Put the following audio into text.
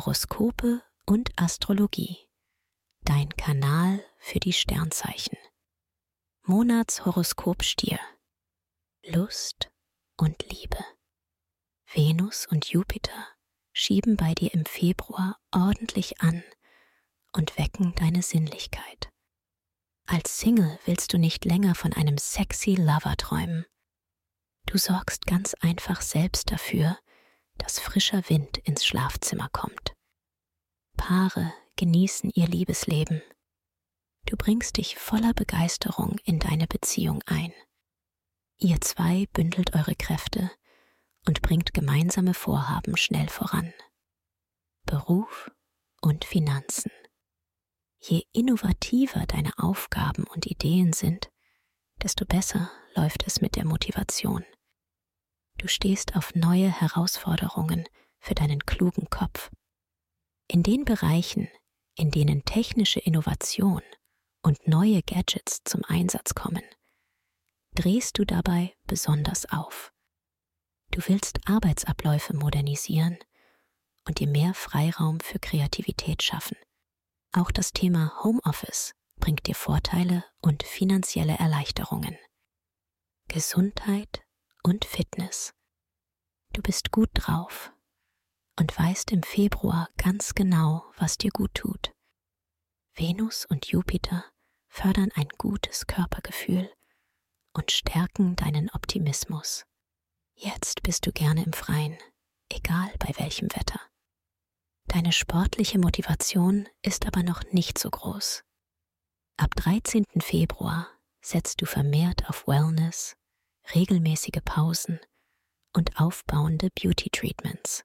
Horoskope und Astrologie. Dein Kanal für die Sternzeichen. Monatshoroskop Stier. Lust und Liebe. Venus und Jupiter schieben bei dir im Februar ordentlich an und wecken deine Sinnlichkeit. Als Single willst du nicht länger von einem sexy Lover träumen. Du sorgst ganz einfach selbst dafür, dass frischer Wind ins Schlafzimmer kommt. Paare genießen ihr Liebesleben. Du bringst dich voller Begeisterung in deine Beziehung ein. Ihr zwei bündelt eure Kräfte und bringt gemeinsame Vorhaben schnell voran. Beruf und Finanzen. Je innovativer deine Aufgaben und Ideen sind, desto besser läuft es mit der Motivation. Du stehst auf neue Herausforderungen für deinen klugen Kopf. In den Bereichen, in denen technische Innovation und neue Gadgets zum Einsatz kommen, drehst du dabei besonders auf. Du willst Arbeitsabläufe modernisieren und dir mehr Freiraum für Kreativität schaffen. Auch das Thema Homeoffice bringt dir Vorteile und finanzielle Erleichterungen. Gesundheit und Fitness. Du bist gut drauf und weißt im Februar ganz genau, was dir gut tut. Venus und Jupiter fördern ein gutes Körpergefühl und stärken deinen Optimismus. Jetzt bist du gerne im Freien, egal bei welchem Wetter. Deine sportliche Motivation ist aber noch nicht so groß. Ab 13. Februar setzt du vermehrt auf Wellness, regelmäßige Pausen und aufbauende Beauty Treatments.